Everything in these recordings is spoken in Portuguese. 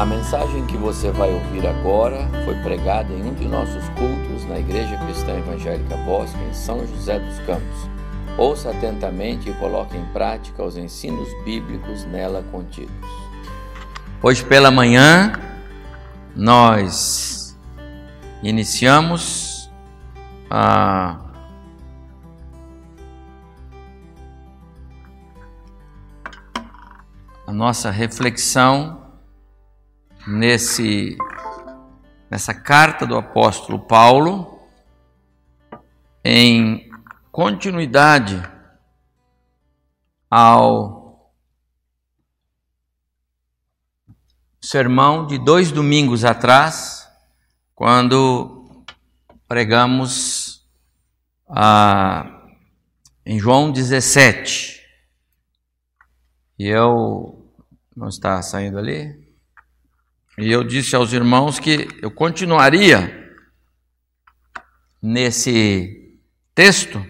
A mensagem que você vai ouvir agora foi pregada em um de nossos cultos na Igreja Cristã Evangélica Bosque, em São José dos Campos. Ouça atentamente e coloque em prática os ensinos bíblicos nela contidos. Hoje pela manhã, nós iniciamos a a nossa reflexão nesse nessa carta do apóstolo Paulo em continuidade ao sermão de dois domingos atrás, quando pregamos ah, em João 17. E eu não está saindo ali? E eu disse aos irmãos que eu continuaria nesse texto,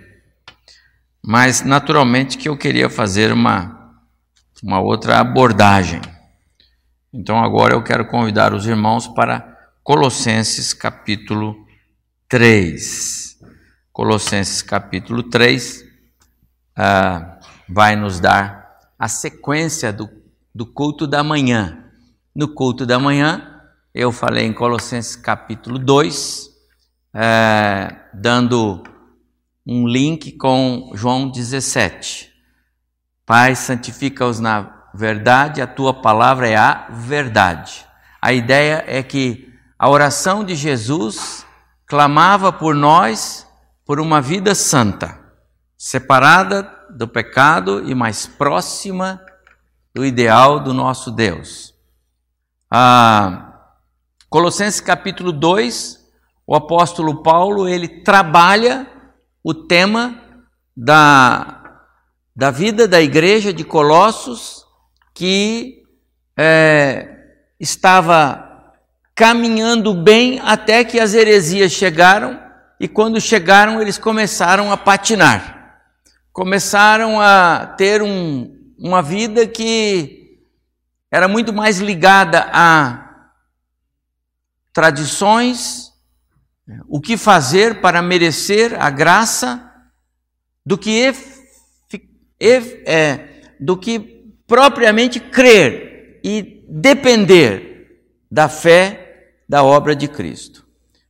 mas naturalmente que eu queria fazer uma, uma outra abordagem. Então agora eu quero convidar os irmãos para Colossenses capítulo 3. Colossenses capítulo 3 ah, vai nos dar a sequência do, do culto da manhã. No culto da manhã, eu falei em Colossenses capítulo 2, é, dando um link com João 17. Pai, santifica-os na verdade, a tua palavra é a verdade. A ideia é que a oração de Jesus clamava por nós por uma vida santa, separada do pecado e mais próxima do ideal do nosso Deus. Ah, Colossenses capítulo 2, o apóstolo Paulo, ele trabalha o tema da, da vida da igreja de Colossos, que é, estava caminhando bem até que as heresias chegaram, e quando chegaram, eles começaram a patinar, começaram a ter um, uma vida que era muito mais ligada a tradições, o que fazer para merecer a graça, do que, é, do que propriamente crer e depender da fé da obra de Cristo.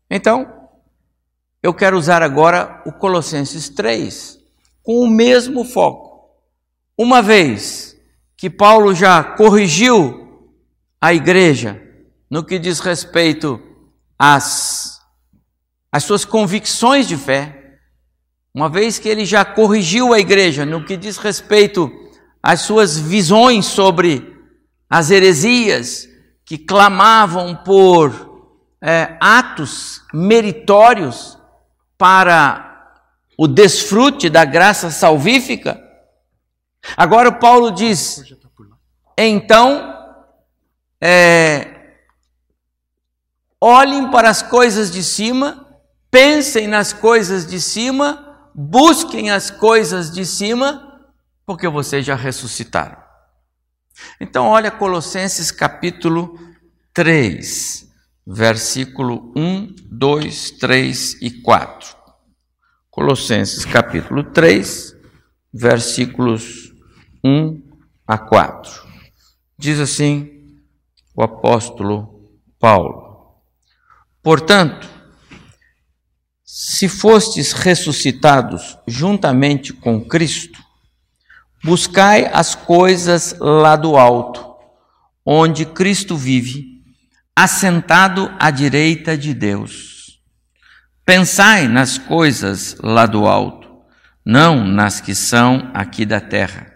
Então, eu quero usar agora o Colossenses 3 com o mesmo foco. Uma vez que Paulo já corrigiu a igreja no que diz respeito às, às suas convicções de fé, uma vez que ele já corrigiu a igreja no que diz respeito às suas visões sobre as heresias que clamavam por é, atos meritórios para o desfrute da graça salvífica, Agora Paulo diz: então, é, olhem para as coisas de cima, pensem nas coisas de cima, busquem as coisas de cima, porque vocês já ressuscitaram. Então, olha Colossenses capítulo 3, versículo 1, 2, 3 e 4. Colossenses capítulo 3, versículos 1 a 4. Diz assim o apóstolo Paulo: Portanto, se fostes ressuscitados juntamente com Cristo, buscai as coisas lá do alto, onde Cristo vive, assentado à direita de Deus. Pensai nas coisas lá do alto, não nas que são aqui da terra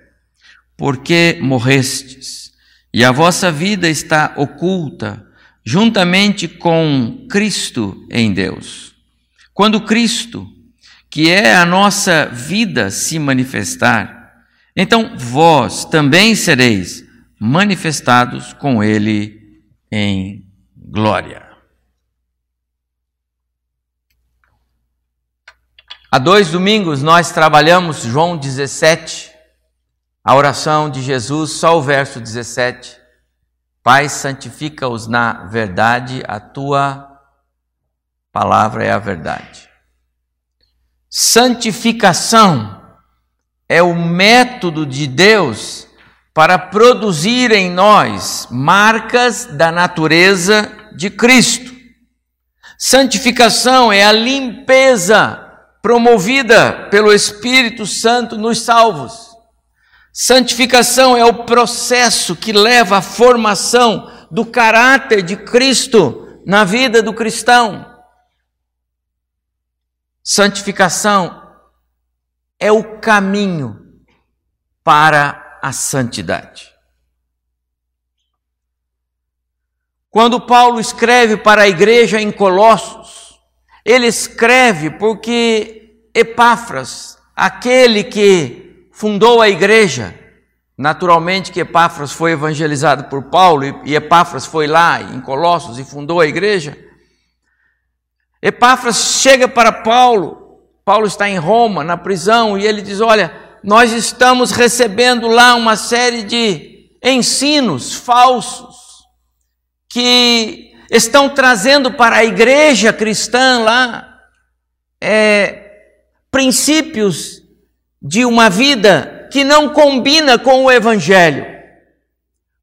porque morrestes, e a vossa vida está oculta juntamente com Cristo em Deus. Quando Cristo, que é a nossa vida, se manifestar, então vós também sereis manifestados com Ele em glória. Há dois domingos nós trabalhamos João 17, a oração de Jesus, só o verso 17. Pai, santifica-os na verdade, a tua palavra é a verdade. Santificação é o método de Deus para produzir em nós marcas da natureza de Cristo. Santificação é a limpeza promovida pelo Espírito Santo nos salvos. Santificação é o processo que leva à formação do caráter de Cristo na vida do cristão. Santificação é o caminho para a santidade. Quando Paulo escreve para a igreja em Colossos, ele escreve porque Epáfras, aquele que fundou a igreja, naturalmente que Epáfras foi evangelizado por Paulo e Epáfras foi lá em Colossos e fundou a igreja. Epáfras chega para Paulo, Paulo está em Roma, na prisão, e ele diz: Olha, nós estamos recebendo lá uma série de ensinos falsos que estão trazendo para a igreja cristã lá é, princípios de uma vida que não combina com o evangelho.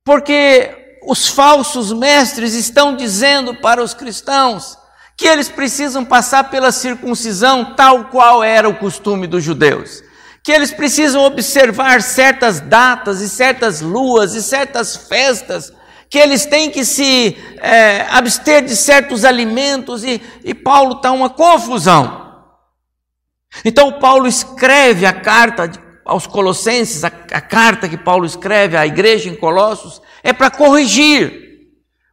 Porque os falsos mestres estão dizendo para os cristãos que eles precisam passar pela circuncisão tal qual era o costume dos judeus, que eles precisam observar certas datas e certas luas e certas festas, que eles têm que se é, abster de certos alimentos, e, e Paulo está uma confusão. Então, Paulo escreve a carta aos Colossenses, a, a carta que Paulo escreve à igreja em Colossos, é para corrigir.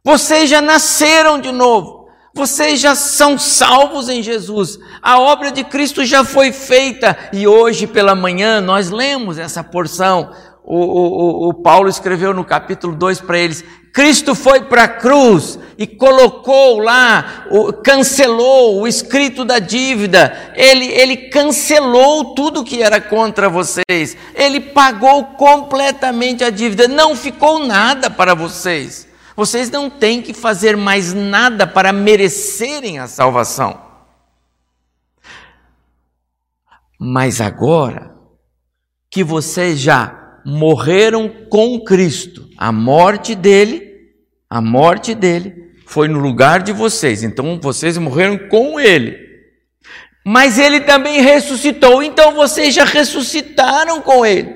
Vocês já nasceram de novo. Vocês já são salvos em Jesus. A obra de Cristo já foi feita. E hoje pela manhã nós lemos essa porção. O, o, o Paulo escreveu no capítulo 2 para eles: Cristo foi para a cruz e colocou lá, cancelou o escrito da dívida, ele, ele cancelou tudo que era contra vocês, ele pagou completamente a dívida, não ficou nada para vocês. Vocês não têm que fazer mais nada para merecerem a salvação. Mas agora que vocês já morreram com Cristo, a morte dele, a morte dele foi no lugar de vocês, então vocês morreram com ele. Mas ele também ressuscitou, então vocês já ressuscitaram com ele.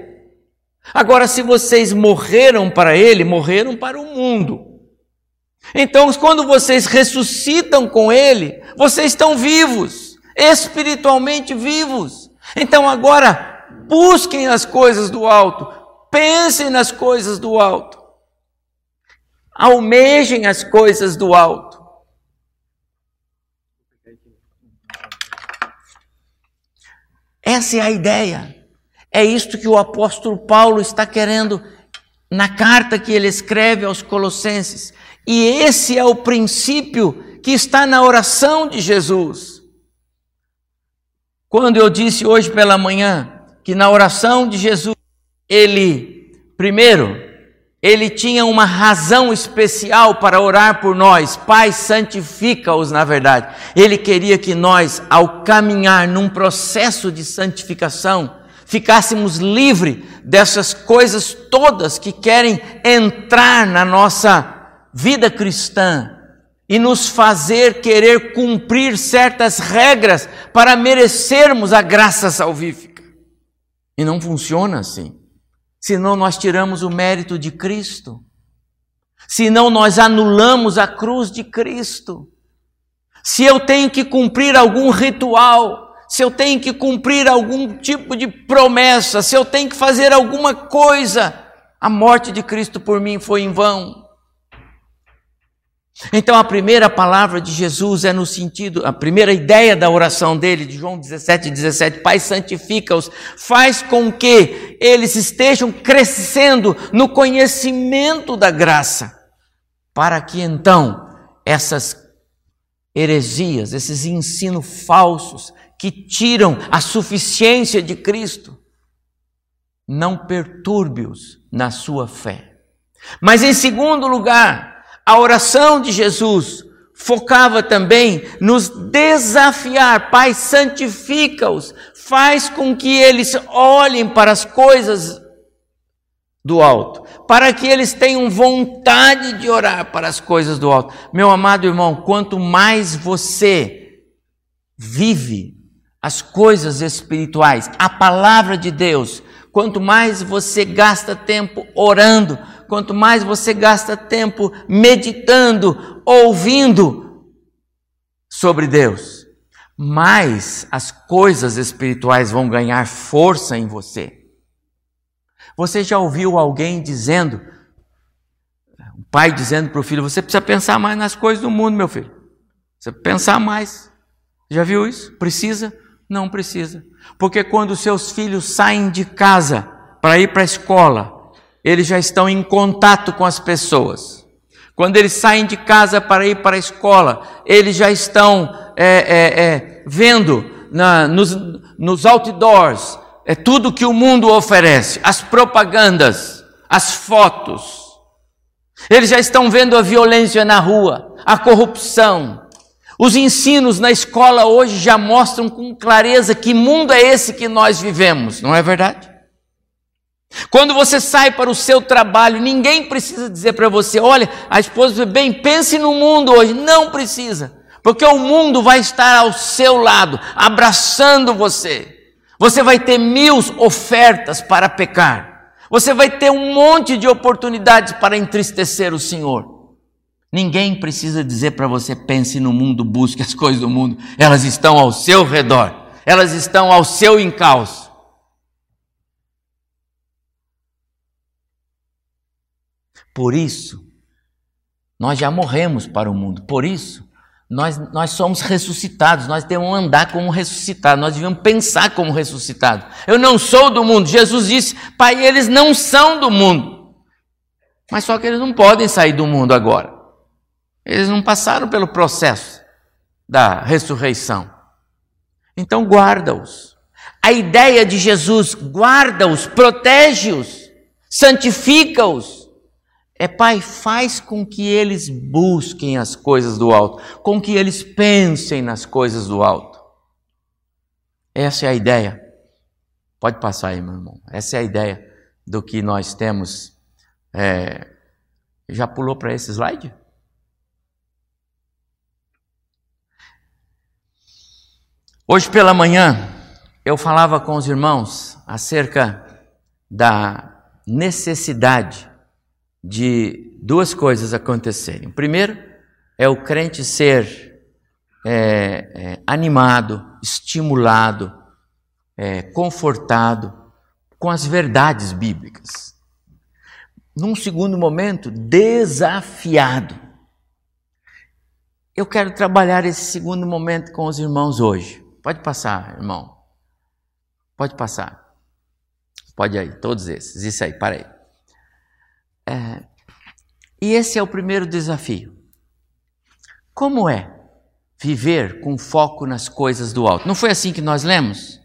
Agora, se vocês morreram para ele, morreram para o mundo. Então, quando vocês ressuscitam com Ele, vocês estão vivos, espiritualmente vivos. Então, agora, busquem as coisas do alto, pensem nas coisas do alto, almejem as coisas do alto. Essa é a ideia. É isto que o apóstolo Paulo está querendo na carta que ele escreve aos Colossenses. E esse é o princípio que está na oração de Jesus. Quando eu disse hoje pela manhã que na oração de Jesus, ele, primeiro, ele tinha uma razão especial para orar por nós. Pai, santifica-os na verdade. Ele queria que nós, ao caminhar num processo de santificação, ficássemos livres dessas coisas todas que querem entrar na nossa vida cristã e nos fazer querer cumprir certas regras para merecermos a graça salvífica. E não funciona assim. Senão nós tiramos o mérito de Cristo. Senão nós anulamos a cruz de Cristo. Se eu tenho que cumprir algum ritual, se eu tenho que cumprir algum tipo de promessa, se eu tenho que fazer alguma coisa, a morte de Cristo por mim foi em vão. Então a primeira palavra de Jesus é no sentido, a primeira ideia da oração dele, de João 17, 17, Pai santifica-os, faz com que eles estejam crescendo no conhecimento da graça, para que então essas heresias, esses ensinos falsos que tiram a suficiência de Cristo, não perturbe-os na sua fé. Mas em segundo lugar, a oração de Jesus focava também nos desafiar. Pai, santifica-os, faz com que eles olhem para as coisas do alto, para que eles tenham vontade de orar para as coisas do alto. Meu amado irmão, quanto mais você vive as coisas espirituais, a palavra de Deus, quanto mais você gasta tempo orando, quanto mais você gasta tempo meditando, ouvindo sobre Deus, mais as coisas espirituais vão ganhar força em você. Você já ouviu alguém dizendo, um pai dizendo para o filho: Você precisa pensar mais nas coisas do mundo, meu filho. Você precisa pensar mais. Já viu isso? Precisa? Não precisa. Porque quando seus filhos saem de casa para ir para a escola, eles já estão em contato com as pessoas. Quando eles saem de casa para ir para a escola, eles já estão é, é, é, vendo na, nos, nos outdoors é tudo que o mundo oferece, as propagandas, as fotos. Eles já estão vendo a violência na rua, a corrupção. Os ensinos na escola hoje já mostram com clareza que mundo é esse que nós vivemos, não é verdade? Quando você sai para o seu trabalho, ninguém precisa dizer para você: olha, a esposa bem, pense no mundo hoje. Não precisa, porque o mundo vai estar ao seu lado, abraçando você. Você vai ter mil ofertas para pecar. Você vai ter um monte de oportunidades para entristecer o Senhor. Ninguém precisa dizer para você: pense no mundo, busque as coisas do mundo. Elas estão ao seu redor, elas estão ao seu encalço. Por isso, nós já morremos para o mundo. Por isso, nós, nós somos ressuscitados, nós devemos andar como ressuscitados, nós devemos pensar como ressuscitados. Eu não sou do mundo. Jesus disse, Pai, eles não são do mundo. Mas só que eles não podem sair do mundo agora. Eles não passaram pelo processo da ressurreição. Então guarda-os. A ideia de Jesus, guarda-os, protege-os, santifica-os. É, Pai, faz com que eles busquem as coisas do alto, com que eles pensem nas coisas do alto. Essa é a ideia. Pode passar aí, meu irmão. Essa é a ideia do que nós temos. É... Já pulou para esse slide? Hoje pela manhã, eu falava com os irmãos acerca da necessidade de duas coisas acontecerem. Primeiro, é o crente ser é, é, animado, estimulado, é, confortado com as verdades bíblicas. Num segundo momento, desafiado. Eu quero trabalhar esse segundo momento com os irmãos hoje. Pode passar, irmão. Pode passar. Pode aí, todos esses. Isso aí, para aí. É, e esse é o primeiro desafio. Como é viver com foco nas coisas do alto? Não foi assim que nós lemos?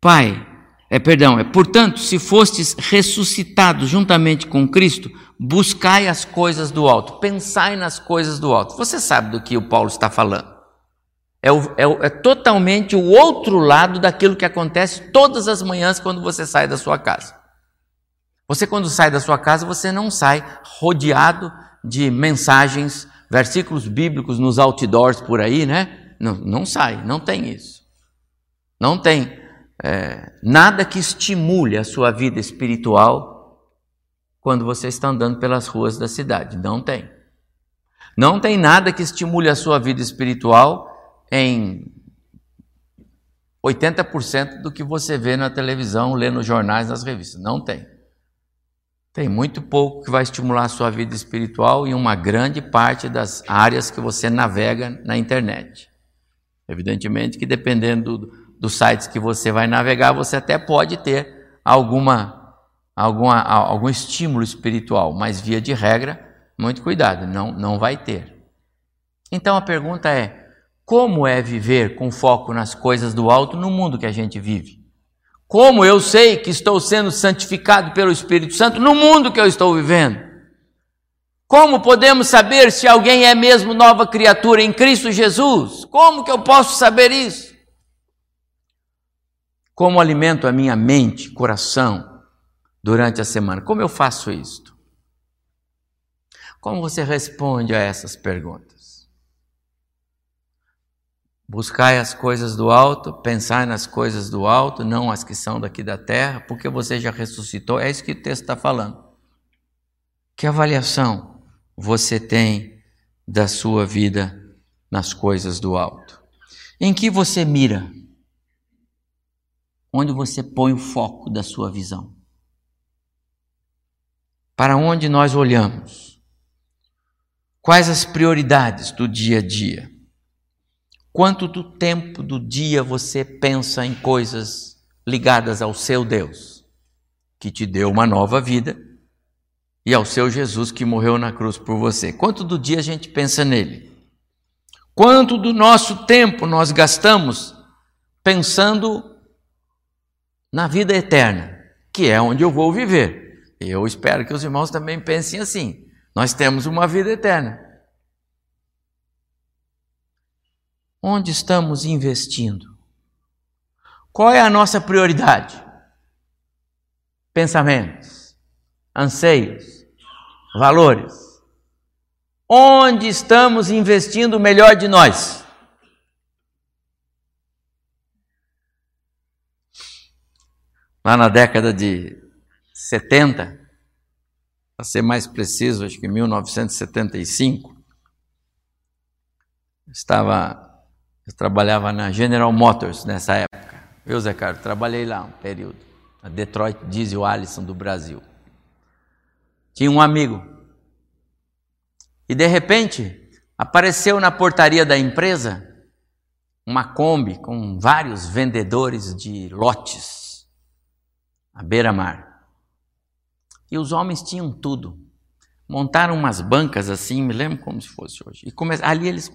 Pai, é perdão, é portanto, se fostes ressuscitados juntamente com Cristo, buscai as coisas do alto, pensai nas coisas do alto. Você sabe do que o Paulo está falando? É, o, é, o, é totalmente o outro lado daquilo que acontece todas as manhãs quando você sai da sua casa. Você, quando sai da sua casa, você não sai rodeado de mensagens, versículos bíblicos nos outdoors por aí, né? Não, não sai, não tem isso. Não tem é, nada que estimule a sua vida espiritual quando você está andando pelas ruas da cidade. Não tem. Não tem nada que estimule a sua vida espiritual em 80% do que você vê na televisão, lê nos jornais, nas revistas. Não tem. Tem muito pouco que vai estimular a sua vida espiritual em uma grande parte das áreas que você navega na internet. Evidentemente que dependendo do, dos sites que você vai navegar, você até pode ter alguma, alguma, algum estímulo espiritual, mas via de regra, muito cuidado, não, não vai ter. Então a pergunta é: como é viver com foco nas coisas do alto no mundo que a gente vive? Como eu sei que estou sendo santificado pelo Espírito Santo no mundo que eu estou vivendo? Como podemos saber se alguém é mesmo nova criatura em Cristo Jesus? Como que eu posso saber isso? Como alimento a minha mente, coração durante a semana? Como eu faço isto? Como você responde a essas perguntas? Buscai as coisas do alto, pensai nas coisas do alto, não as que são daqui da terra, porque você já ressuscitou. É isso que o texto está falando. Que avaliação você tem da sua vida nas coisas do alto? Em que você mira? Onde você põe o foco da sua visão? Para onde nós olhamos? Quais as prioridades do dia a dia? Quanto do tempo do dia você pensa em coisas ligadas ao seu Deus, que te deu uma nova vida, e ao seu Jesus que morreu na cruz por você? Quanto do dia a gente pensa nele? Quanto do nosso tempo nós gastamos pensando na vida eterna, que é onde eu vou viver? Eu espero que os irmãos também pensem assim. Nós temos uma vida eterna. Onde estamos investindo? Qual é a nossa prioridade? Pensamentos, anseios, valores. Onde estamos investindo o melhor de nós? Lá na década de 70, para ser mais preciso, acho que em 1975, estava, eu trabalhava na General Motors nessa época. Eu, Zé Carlos, trabalhei lá um período, a Detroit Diesel Allison do Brasil. Tinha um amigo. E de repente, apareceu na portaria da empresa uma Kombi com vários vendedores de lotes à beira-mar. E os homens tinham tudo. Montaram umas bancas assim, me lembro como se fosse hoje. E come... ali eles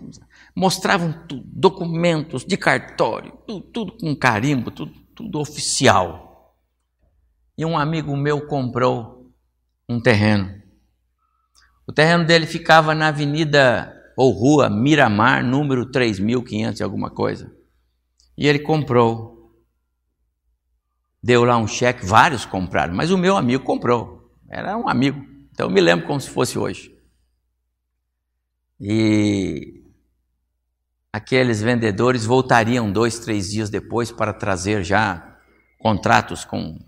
mostravam tudo, documentos de cartório, tudo, tudo com carimbo, tudo, tudo oficial. E um amigo meu comprou um terreno. O terreno dele ficava na avenida ou rua Miramar, número 3500 e alguma coisa. E ele comprou. Deu lá um cheque, vários compraram, mas o meu amigo comprou. Era um amigo. Então eu me lembro como se fosse hoje. E aqueles vendedores voltariam dois, três dias depois para trazer já contratos com,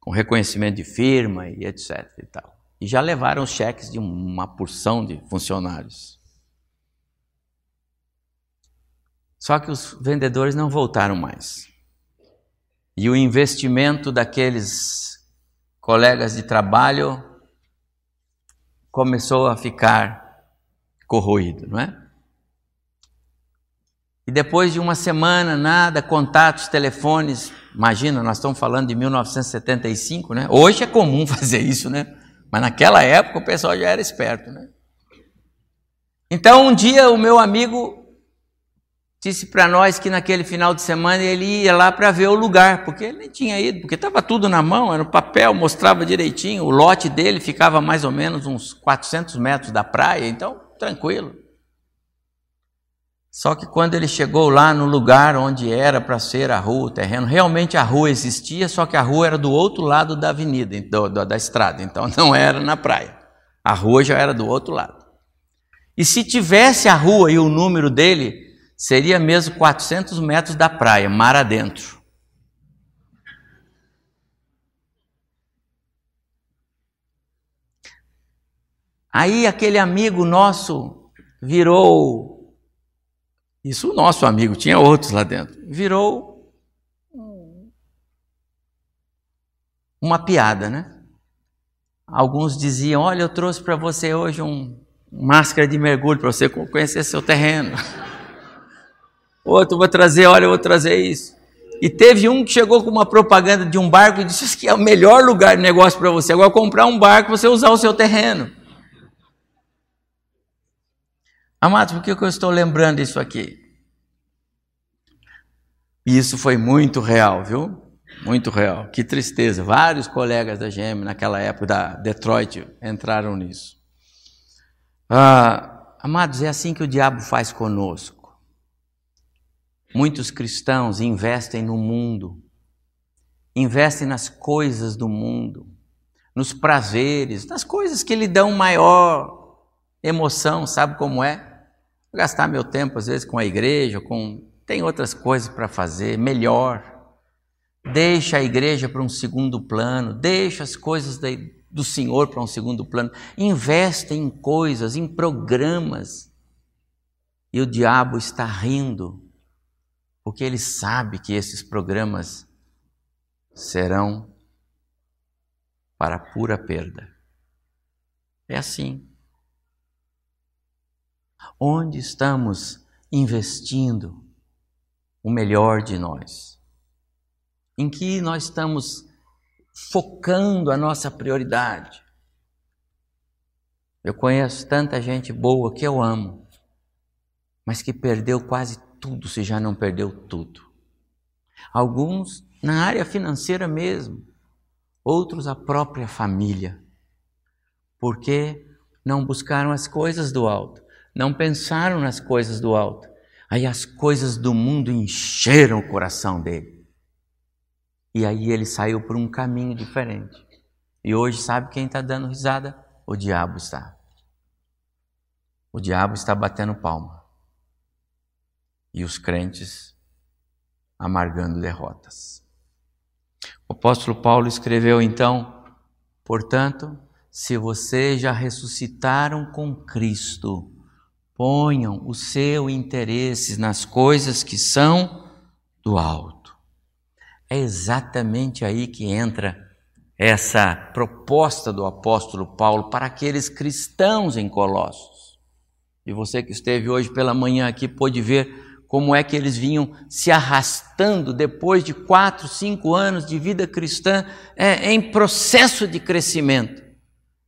com reconhecimento de firma e etc. E, tal. e já levaram os cheques de uma porção de funcionários. Só que os vendedores não voltaram mais. E o investimento daqueles colegas de trabalho, começou a ficar corroído, não é? E depois de uma semana, nada, contatos, telefones, imagina, nós estamos falando de 1975, né? Hoje é comum fazer isso, né? Mas naquela época o pessoal já era esperto, né? Então um dia o meu amigo disse para nós que naquele final de semana ele ia lá para ver o lugar, porque ele nem tinha ido, porque estava tudo na mão, era no papel, mostrava direitinho, o lote dele ficava mais ou menos uns 400 metros da praia, então tranquilo. Só que quando ele chegou lá no lugar onde era para ser a rua, o terreno, realmente a rua existia, só que a rua era do outro lado da avenida, do, do, da estrada, então não era na praia. A rua já era do outro lado. E se tivesse a rua e o número dele, seria mesmo 400 metros da praia, mar adentro. Aí aquele amigo nosso virou, isso o nosso amigo, tinha outros lá dentro, virou uma piada, né? Alguns diziam: Olha, eu trouxe para você hoje um máscara de mergulho para você conhecer seu terreno. Outro, vou trazer, olha, eu vou trazer isso. E teve um que chegou com uma propaganda de um barco e disse que é o melhor lugar de negócio para você. Agora, comprar um barco você usar o seu terreno. Amados, por que eu estou lembrando disso aqui? Isso foi muito real, viu? muito real. Que tristeza. Vários colegas da GM naquela época da Detroit entraram nisso. Ah, amados, é assim que o diabo faz conosco. Muitos cristãos investem no mundo, investem nas coisas do mundo, nos prazeres, nas coisas que lhe dão maior emoção, sabe como é? Vou gastar meu tempo às vezes com a igreja, com tem outras coisas para fazer, melhor. Deixa a igreja para um segundo plano, deixa as coisas do Senhor para um segundo plano, investe em coisas, em programas. E o diabo está rindo, porque ele sabe que esses programas serão para pura perda. É assim. Onde estamos investindo o melhor de nós? em que nós estamos focando a nossa prioridade. Eu conheço tanta gente boa que eu amo, mas que perdeu quase tudo, se já não perdeu tudo. Alguns na área financeira mesmo, outros a própria família, porque não buscaram as coisas do alto, não pensaram nas coisas do alto. Aí as coisas do mundo encheram o coração dele. E aí ele saiu por um caminho diferente. E hoje sabe quem está dando risada? O diabo está. O diabo está batendo palma. E os crentes amargando derrotas. O apóstolo Paulo escreveu então: portanto, se vocês já ressuscitaram com Cristo, ponham o seu interesse nas coisas que são do alto é exatamente aí que entra essa proposta do apóstolo Paulo para aqueles cristãos em Colossos. E você que esteve hoje pela manhã aqui pôde ver como é que eles vinham se arrastando depois de quatro, cinco anos de vida cristã é, em processo de crescimento.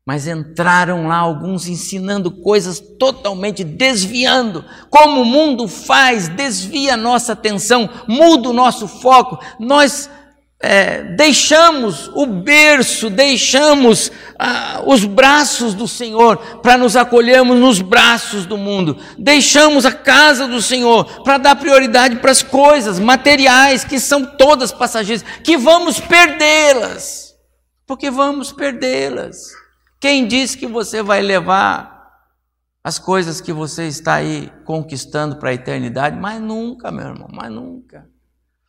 Mas entraram lá alguns ensinando coisas totalmente desviando, como o mundo faz, desvia a nossa atenção, muda o nosso foco. Nós é, deixamos o berço, deixamos ah, os braços do Senhor para nos acolhermos nos braços do mundo, deixamos a casa do Senhor para dar prioridade para as coisas materiais que são todas passageiras, que vamos perdê-las, porque vamos perdê-las. Quem diz que você vai levar as coisas que você está aí conquistando para a eternidade? Mas nunca, meu irmão, mas nunca.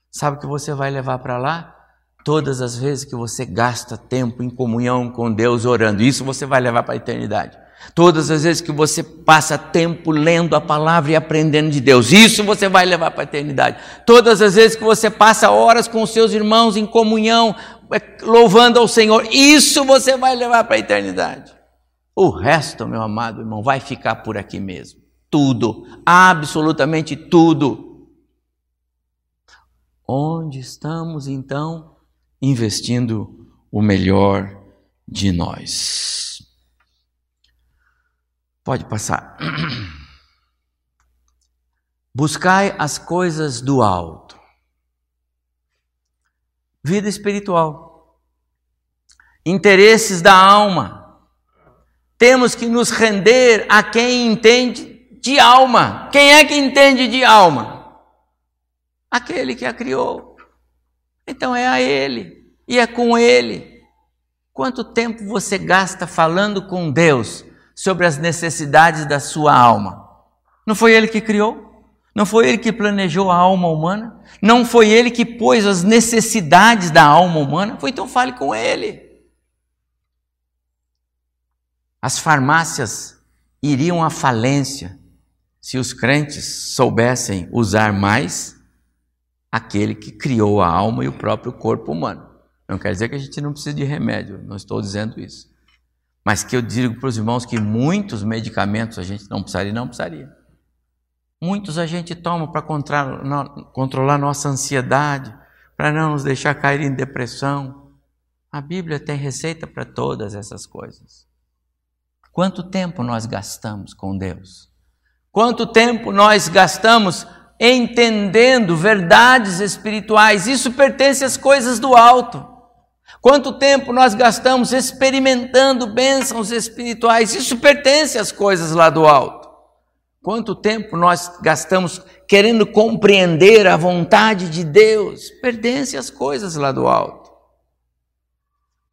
Sabe o que você vai levar para lá? Todas as vezes que você gasta tempo em comunhão com Deus orando, isso você vai levar para a eternidade. Todas as vezes que você passa tempo lendo a palavra e aprendendo de Deus, isso você vai levar para a eternidade. Todas as vezes que você passa horas com seus irmãos em comunhão, é, louvando ao Senhor, isso você vai levar para a eternidade. O resto, meu amado irmão, vai ficar por aqui mesmo. Tudo, absolutamente tudo. Onde estamos então investindo o melhor de nós? Pode passar. Buscai as coisas do alto vida espiritual, interesses da alma. Temos que nos render a quem entende de alma. Quem é que entende de alma? Aquele que a criou. Então é a Ele e é com Ele. Quanto tempo você gasta falando com Deus sobre as necessidades da sua alma? Não foi Ele que criou? Não foi ele que planejou a alma humana? Não foi ele que pôs as necessidades da alma humana? Foi então fale com ele. As farmácias iriam à falência se os crentes soubessem usar mais aquele que criou a alma e o próprio corpo humano. Não quer dizer que a gente não precisa de remédio, não estou dizendo isso. Mas que eu digo para os irmãos que muitos medicamentos a gente não precisaria, não precisaria. Muitos a gente toma para controlar nossa ansiedade, para não nos deixar cair em depressão. A Bíblia tem receita para todas essas coisas. Quanto tempo nós gastamos com Deus? Quanto tempo nós gastamos entendendo verdades espirituais. Isso pertence às coisas do alto. Quanto tempo nós gastamos experimentando bênçãos espirituais? Isso pertence às coisas lá do alto. Quanto tempo nós gastamos querendo compreender a vontade de Deus? Pertence às coisas lá do alto.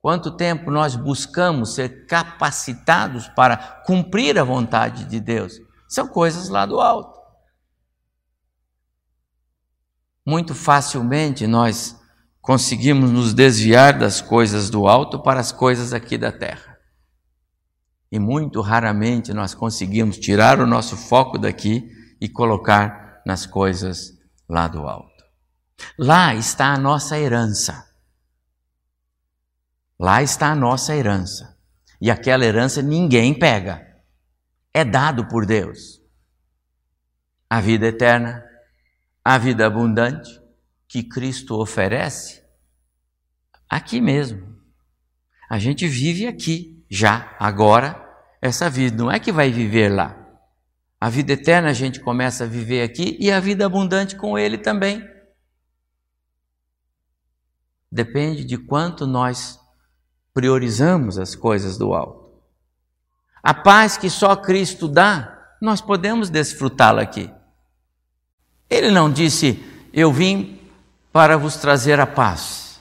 Quanto tempo nós buscamos ser capacitados para cumprir a vontade de Deus? São coisas lá do alto. Muito facilmente nós conseguimos nos desviar das coisas do alto para as coisas aqui da terra. E muito raramente nós conseguimos tirar o nosso foco daqui e colocar nas coisas lá do alto. Lá está a nossa herança. Lá está a nossa herança. E aquela herança ninguém pega. É dado por Deus. A vida eterna, a vida abundante, que Cristo oferece aqui mesmo. A gente vive aqui, já, agora, essa vida. Não é que vai viver lá. A vida eterna a gente começa a viver aqui e a vida abundante com Ele também. Depende de quanto nós priorizamos as coisas do alto. A paz que só Cristo dá, nós podemos desfrutá-la aqui. Ele não disse, eu vim para vos trazer a paz.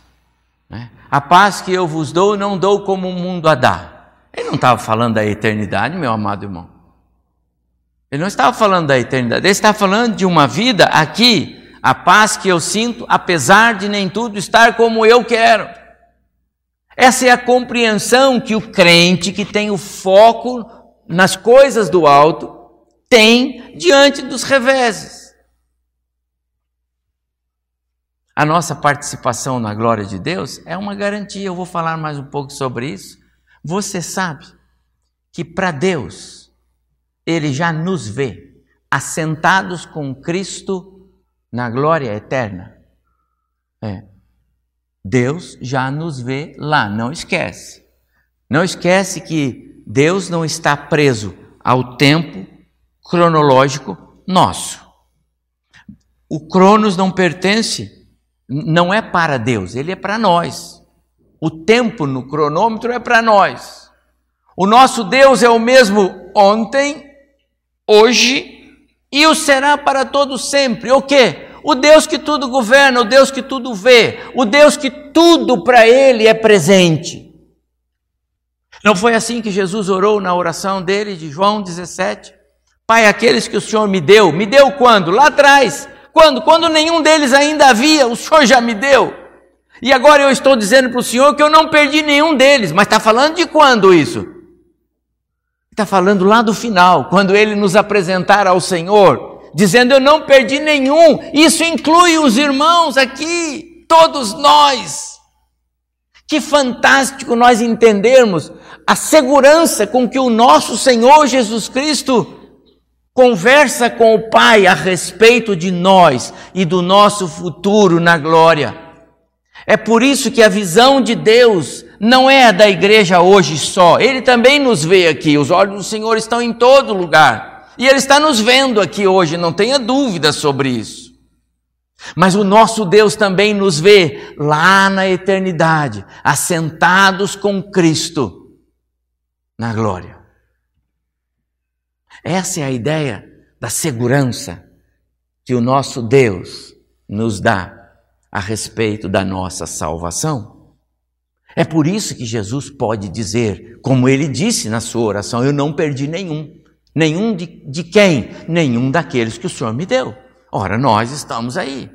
Né? A paz que eu vos dou, não dou como o mundo a dá. Ele não estava falando da eternidade, meu amado irmão. Ele não estava falando da eternidade, ele estava falando de uma vida aqui, a paz que eu sinto, apesar de nem tudo estar como eu quero. Essa é a compreensão que o crente que tem o foco nas coisas do alto tem diante dos reveses. A nossa participação na glória de Deus é uma garantia. Eu vou falar mais um pouco sobre isso. Você sabe que para Deus, Ele já nos vê assentados com Cristo na glória eterna. É. Deus já nos vê lá, não esquece. Não esquece que Deus não está preso ao tempo cronológico nosso. O Cronos não pertence não é para Deus, ele é para nós. O tempo no cronômetro é para nós. O nosso Deus é o mesmo ontem, hoje e o será para todos sempre. O quê? O Deus que tudo governa, o Deus que tudo vê, o Deus que tudo para ele é presente. Não foi assim que Jesus orou na oração dele de João 17? Pai, aqueles que o Senhor me deu, me deu quando? Lá atrás, quando? Quando nenhum deles ainda havia, o Senhor já me deu. E agora eu estou dizendo para o Senhor que eu não perdi nenhum deles. Mas está falando de quando isso? Está falando lá do final, quando ele nos apresentar ao Senhor, dizendo: Eu não perdi nenhum. Isso inclui os irmãos aqui, todos nós. Que fantástico nós entendermos a segurança com que o nosso Senhor Jesus Cristo conversa com o Pai a respeito de nós e do nosso futuro na glória. É por isso que a visão de Deus não é a da igreja hoje só, Ele também nos vê aqui, os olhos do Senhor estão em todo lugar, e Ele está nos vendo aqui hoje, não tenha dúvida sobre isso. Mas o nosso Deus também nos vê lá na eternidade, assentados com Cristo na glória. Essa é a ideia da segurança que o nosso Deus nos dá a respeito da nossa salvação. É por isso que Jesus pode dizer, como ele disse na sua oração: Eu não perdi nenhum. Nenhum de, de quem? Nenhum daqueles que o Senhor me deu. Ora, nós estamos aí.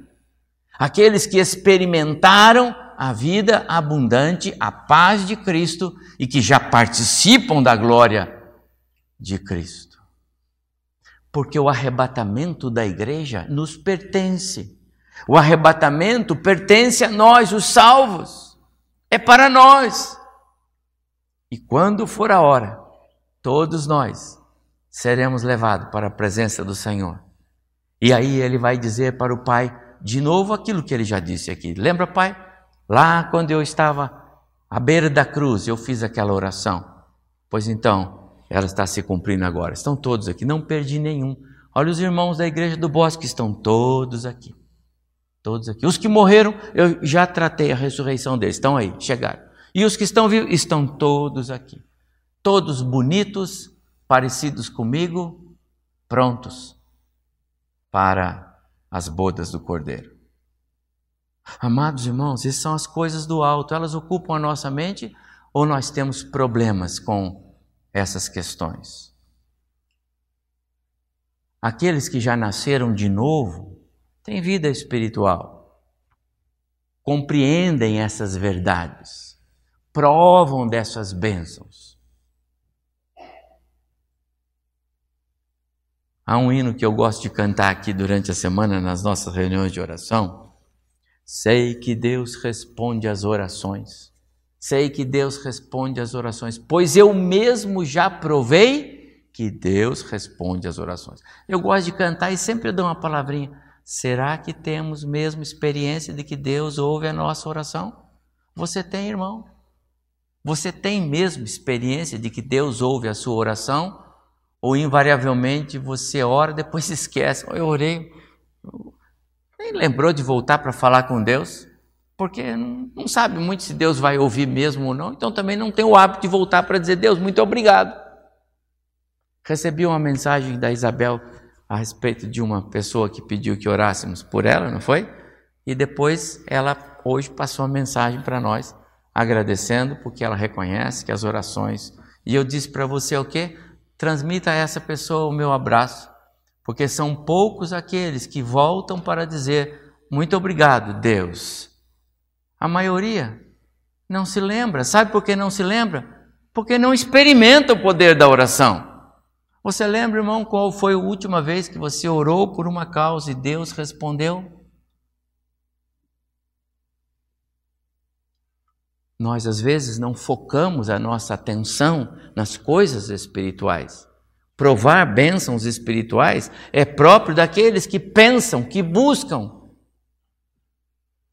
Aqueles que experimentaram a vida abundante, a paz de Cristo e que já participam da glória de Cristo porque o arrebatamento da igreja nos pertence. O arrebatamento pertence a nós, os salvos. É para nós. E quando for a hora, todos nós seremos levados para a presença do Senhor. E aí ele vai dizer para o Pai de novo aquilo que ele já disse aqui. Lembra, Pai? Lá quando eu estava à beira da cruz, eu fiz aquela oração. Pois então, ela está se cumprindo agora. Estão todos aqui, não perdi nenhum. Olha os irmãos da igreja do bosque, estão todos aqui. Todos aqui. Os que morreram, eu já tratei a ressurreição deles, estão aí, chegaram. E os que estão vivos, estão todos aqui. Todos bonitos, parecidos comigo, prontos para as bodas do Cordeiro. Amados irmãos, essas são as coisas do alto, elas ocupam a nossa mente ou nós temos problemas com essas questões? Aqueles que já nasceram de novo têm vida espiritual, compreendem essas verdades, provam dessas bênçãos. Há um hino que eu gosto de cantar aqui durante a semana nas nossas reuniões de oração. Sei que Deus responde às orações. Sei que Deus responde às orações, pois eu mesmo já provei que Deus responde às orações. Eu gosto de cantar e sempre dou uma palavrinha. Será que temos mesmo experiência de que Deus ouve a nossa oração? Você tem, irmão? Você tem mesmo experiência de que Deus ouve a sua oração? Ou invariavelmente você ora, depois se esquece. Eu orei, nem lembrou de voltar para falar com Deus, porque não sabe muito se Deus vai ouvir mesmo ou não, então também não tem o hábito de voltar para dizer: Deus, muito obrigado. Recebi uma mensagem da Isabel a respeito de uma pessoa que pediu que orássemos por ela, não foi? E depois ela hoje passou uma mensagem para nós, agradecendo, porque ela reconhece que as orações. E eu disse para você o quê? transmita a essa pessoa o meu abraço, porque são poucos aqueles que voltam para dizer muito obrigado, Deus. A maioria não se lembra. Sabe por que não se lembra? Porque não experimenta o poder da oração. Você lembra, irmão, qual foi a última vez que você orou por uma causa e Deus respondeu? Nós, às vezes, não focamos a nossa atenção nas coisas espirituais. Provar bênçãos espirituais é próprio daqueles que pensam, que buscam,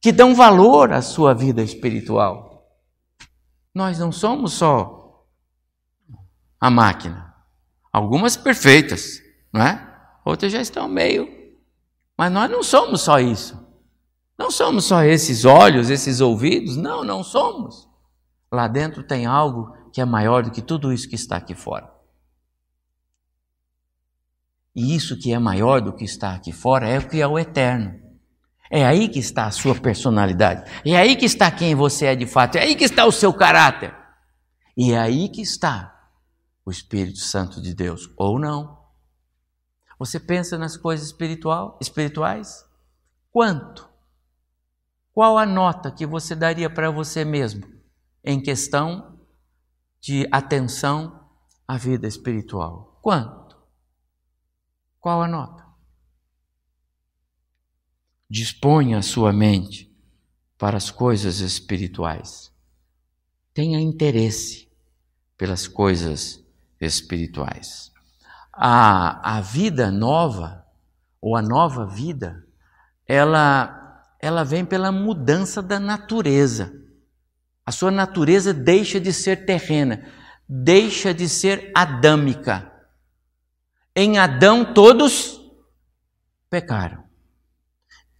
que dão valor à sua vida espiritual. Nós não somos só a máquina. Algumas perfeitas, não é? Outras já estão meio. Mas nós não somos só isso. Não somos só esses olhos, esses ouvidos, não, não somos. Lá dentro tem algo que é maior do que tudo isso que está aqui fora. E isso que é maior do que está aqui fora é o que é o eterno. É aí que está a sua personalidade. É aí que está quem você é de fato. É aí que está o seu caráter. E é aí que está o Espírito Santo de Deus, ou não. Você pensa nas coisas espiritual, espirituais? Quanto? Qual a nota que você daria para você mesmo em questão de atenção à vida espiritual? Quanto? Qual a nota? Disponha a sua mente para as coisas espirituais. Tenha interesse pelas coisas espirituais. A, a vida nova, ou a nova vida, ela ela vem pela mudança da natureza. A sua natureza deixa de ser terrena, deixa de ser adâmica. Em Adão todos pecaram.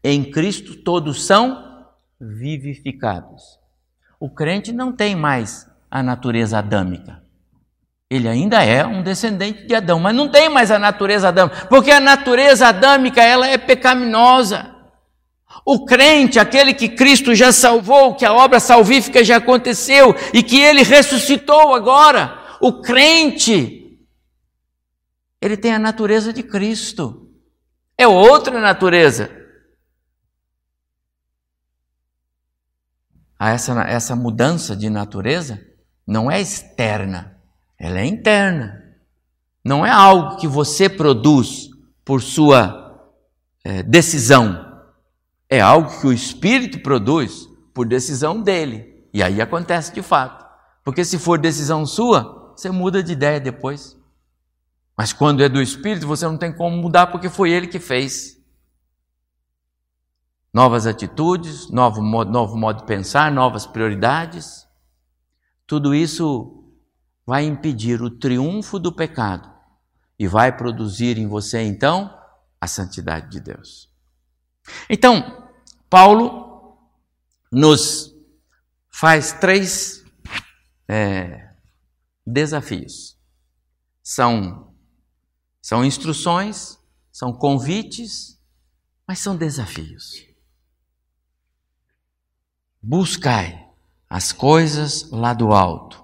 Em Cristo todos são vivificados. O crente não tem mais a natureza adâmica. Ele ainda é um descendente de Adão, mas não tem mais a natureza adâmica, porque a natureza adâmica ela é pecaminosa. O crente, aquele que Cristo já salvou, que a obra salvífica já aconteceu e que ele ressuscitou agora, o crente, ele tem a natureza de Cristo. É outra natureza. Ah, essa, essa mudança de natureza não é externa, ela é interna. Não é algo que você produz por sua é, decisão é algo que o Espírito produz por decisão dele. E aí acontece de fato. Porque se for decisão sua, você muda de ideia depois. Mas quando é do Espírito, você não tem como mudar porque foi ele que fez. Novas atitudes, novo modo, novo modo de pensar, novas prioridades. Tudo isso vai impedir o triunfo do pecado e vai produzir em você então a santidade de Deus. Então, Paulo nos faz três é, desafios. São, são instruções, são convites, mas são desafios. Buscai as coisas lá do alto,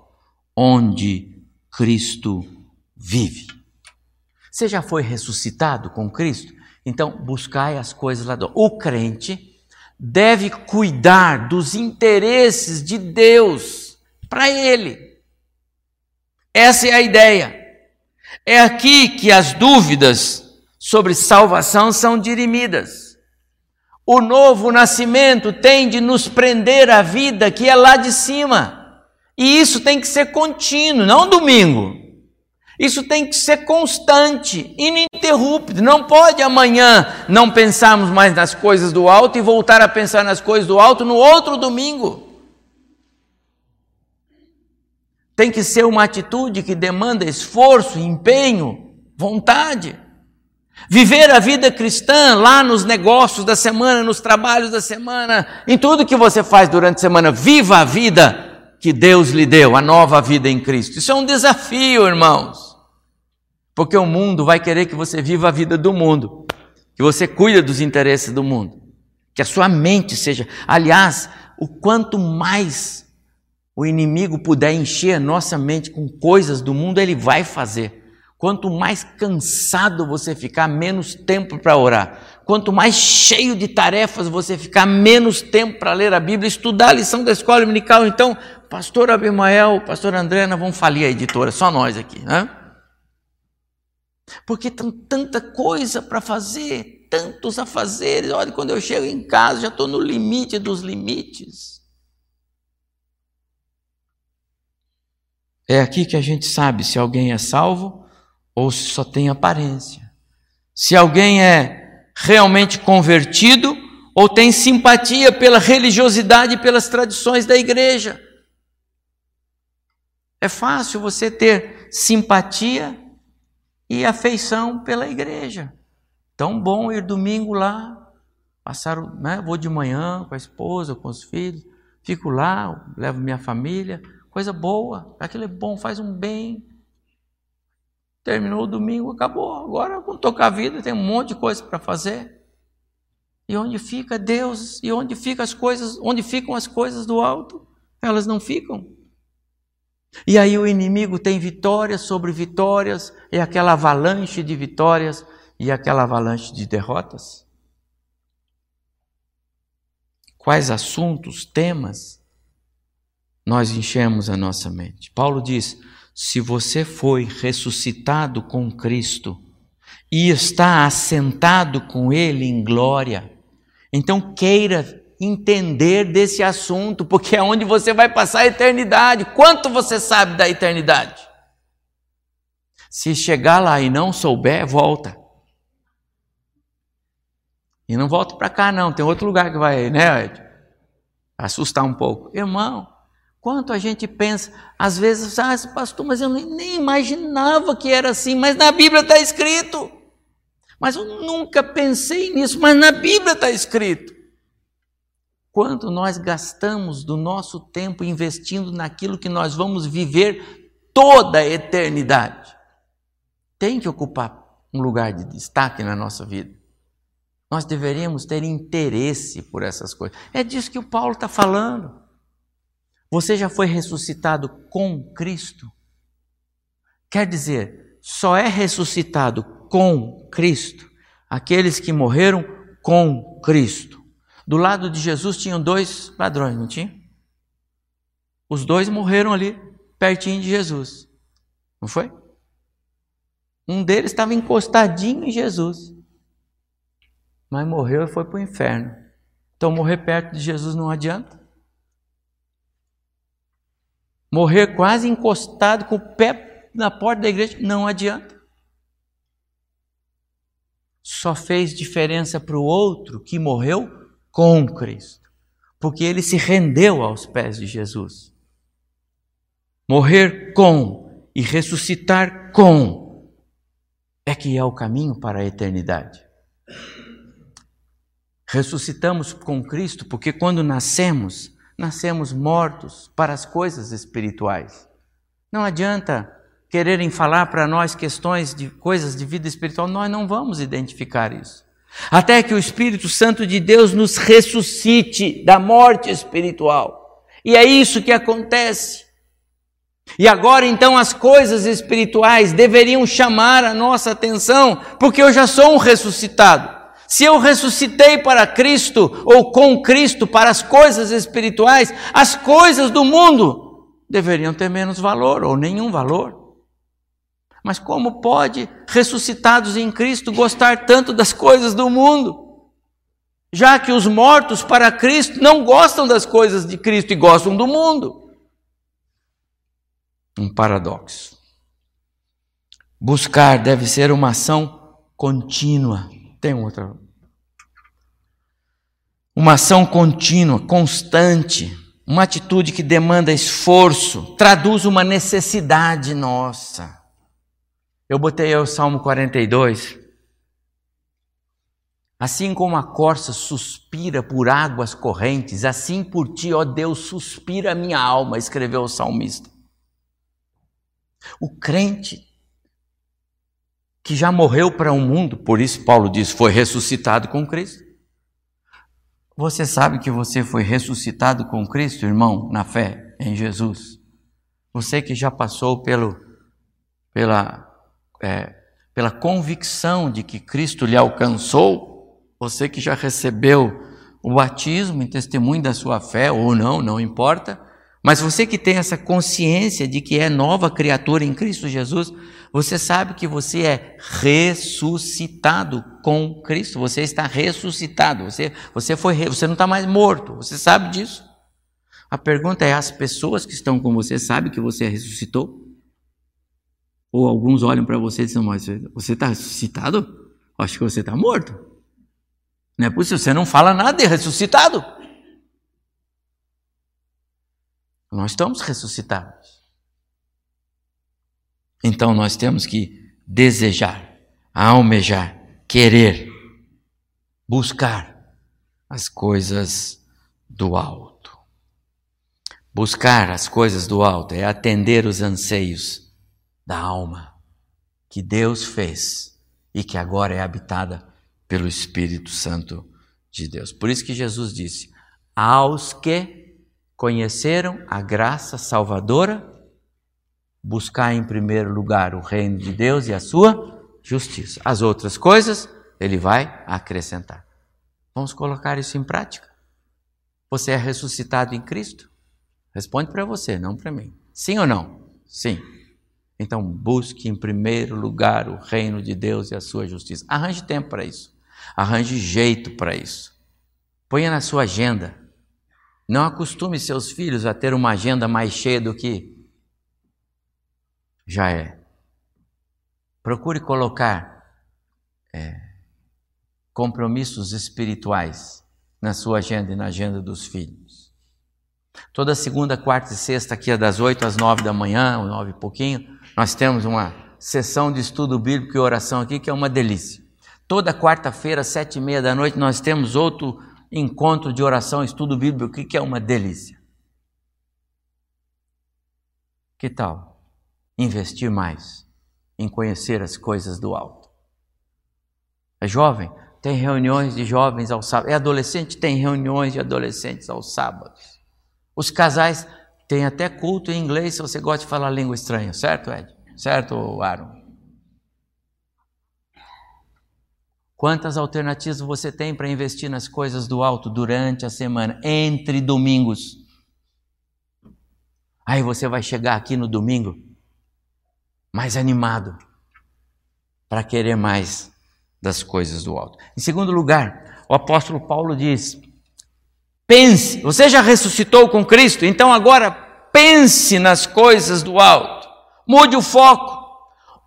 onde Cristo vive. Você já foi ressuscitado com Cristo? Então, buscai as coisas lá do alto. O crente deve cuidar dos interesses de Deus para ele. Essa é a ideia. É aqui que as dúvidas sobre salvação são dirimidas. O novo nascimento tem de nos prender à vida que é lá de cima. E isso tem que ser contínuo, não domingo. Isso tem que ser constante, ininterrupto. Não pode amanhã não pensarmos mais nas coisas do alto e voltar a pensar nas coisas do alto no outro domingo. Tem que ser uma atitude que demanda esforço, empenho, vontade. Viver a vida cristã lá nos negócios da semana, nos trabalhos da semana, em tudo que você faz durante a semana, viva a vida que Deus lhe deu, a nova vida em Cristo. Isso é um desafio, irmãos. Porque o mundo vai querer que você viva a vida do mundo, que você cuida dos interesses do mundo, que a sua mente seja. Aliás, o quanto mais o inimigo puder encher a nossa mente com coisas do mundo, ele vai fazer. Quanto mais cansado você ficar, menos tempo para orar. Quanto mais cheio de tarefas você ficar, menos tempo para ler a Bíblia, estudar a lição da escola dominical. Então, pastor Abimael, pastor André, nós vamos falir a editora, só nós aqui. Né? Porque tem tanta coisa para fazer, tantos a fazer. Olha, quando eu chego em casa, já estou no limite dos limites. É aqui que a gente sabe se alguém é salvo ou se só tem aparência. Se alguém é realmente convertido ou tem simpatia pela religiosidade e pelas tradições da igreja. É fácil você ter simpatia e afeição pela igreja. Tão bom ir domingo lá, passar, né, vou de manhã com a esposa, com os filhos, fico lá, levo minha família, coisa boa, aquilo é bom, faz um bem. Terminou o domingo, acabou. Agora, vamos tocar a vida, tem um monte de coisa para fazer. E onde fica Deus? E onde ficam as coisas? Onde ficam as coisas do alto? Elas não ficam. E aí o inimigo tem vitórias sobre vitórias, e aquela avalanche de vitórias e aquela avalanche de derrotas. Quais assuntos, temas nós enchemos a nossa mente? Paulo diz: se você foi ressuscitado com Cristo e está assentado com Ele em glória, então queira entender desse assunto, porque é onde você vai passar a eternidade. Quanto você sabe da eternidade? Se chegar lá e não souber, volta. E não volta para cá, não. Tem outro lugar que vai, né, Ed? Assustar um pouco. Irmão, quanto a gente pensa, às vezes, ah, pastor, mas eu nem imaginava que era assim, mas na Bíblia está escrito. Mas eu nunca pensei nisso, mas na Bíblia está escrito quanto nós gastamos do nosso tempo investindo naquilo que nós vamos viver toda a eternidade. Tem que ocupar um lugar de destaque na nossa vida. Nós deveríamos ter interesse por essas coisas. É disso que o Paulo está falando. Você já foi ressuscitado com Cristo? Quer dizer, só é ressuscitado com Cristo aqueles que morreram com Cristo. Do lado de Jesus tinham dois ladrões, não tinha? Os dois morreram ali, pertinho de Jesus. Não foi? Um deles estava encostadinho em Jesus, mas morreu e foi para o inferno. Então, morrer perto de Jesus não adianta. Morrer quase encostado com o pé na porta da igreja não adianta. Só fez diferença para o outro que morreu com Cristo, porque ele se rendeu aos pés de Jesus. Morrer com e ressuscitar com é que é o caminho para a eternidade. Ressuscitamos com Cristo porque quando nascemos, nascemos mortos para as coisas espirituais. Não adianta quererem falar para nós questões de coisas de vida espiritual, nós não vamos identificar isso. Até que o Espírito Santo de Deus nos ressuscite da morte espiritual. E é isso que acontece. E agora então as coisas espirituais deveriam chamar a nossa atenção, porque eu já sou um ressuscitado. Se eu ressuscitei para Cristo ou com Cristo para as coisas espirituais, as coisas do mundo deveriam ter menos valor ou nenhum valor. Mas como pode ressuscitados em Cristo gostar tanto das coisas do mundo? Já que os mortos para Cristo não gostam das coisas de Cristo e gostam do mundo. Um paradoxo. Buscar deve ser uma ação contínua. Tem outra. Uma ação contínua, constante, uma atitude que demanda esforço, traduz uma necessidade nossa. Eu botei aí o Salmo 42. Assim como a corça suspira por águas correntes, assim por ti, ó Deus, suspira a minha alma, escreveu o salmista. O crente que já morreu para o um mundo, por isso Paulo diz, foi ressuscitado com Cristo. Você sabe que você foi ressuscitado com Cristo, irmão, na fé em Jesus. Você que já passou pelo, pela é, pela convicção de que Cristo lhe alcançou, você que já recebeu o batismo em testemunho da sua fé, ou não, não importa, mas você que tem essa consciência de que é nova criatura em Cristo Jesus, você sabe que você é ressuscitado com Cristo, você está ressuscitado, você, você, foi, você não está mais morto, você sabe disso. A pergunta é: as pessoas que estão com você sabem que você ressuscitou? Ou alguns olham para você e dizem, mas você está ressuscitado? Acho que você está morto. Não é possível, você não fala nada de ressuscitado. Nós estamos ressuscitados. Então nós temos que desejar, almejar, querer, buscar as coisas do alto. Buscar as coisas do alto é atender os anseios da alma que Deus fez e que agora é habitada pelo Espírito Santo de Deus. Por isso que Jesus disse: aos que conheceram a graça salvadora, buscar em primeiro lugar o reino de Deus e a sua justiça. As outras coisas ele vai acrescentar. Vamos colocar isso em prática? Você é ressuscitado em Cristo? Responde para você, não para mim. Sim ou não? Sim. Então, busque em primeiro lugar o reino de Deus e a sua justiça. Arranje tempo para isso. Arranje jeito para isso. Ponha na sua agenda. Não acostume seus filhos a ter uma agenda mais cheia do que já é. Procure colocar é, compromissos espirituais na sua agenda e na agenda dos filhos. Toda segunda, quarta e sexta, aqui é das oito às nove da manhã, ou nove e pouquinho, nós temos uma sessão de estudo bíblico e oração aqui que é uma delícia. Toda quarta-feira, sete e meia da noite, nós temos outro encontro de oração, estudo bíblico aqui que é uma delícia. Que tal investir mais em conhecer as coisas do alto? É jovem? Tem reuniões de jovens ao sábado. É adolescente? Tem reuniões de adolescentes aos sábados. Os casais tem até culto em inglês se você gosta de falar língua estranha, certo, Ed? Certo, Aaron? Quantas alternativas você tem para investir nas coisas do alto durante a semana, entre domingos? Aí você vai chegar aqui no domingo mais animado para querer mais das coisas do alto. Em segundo lugar, o apóstolo Paulo diz: Pense, você já ressuscitou com Cristo, então agora pense nas coisas do alto. Mude o foco.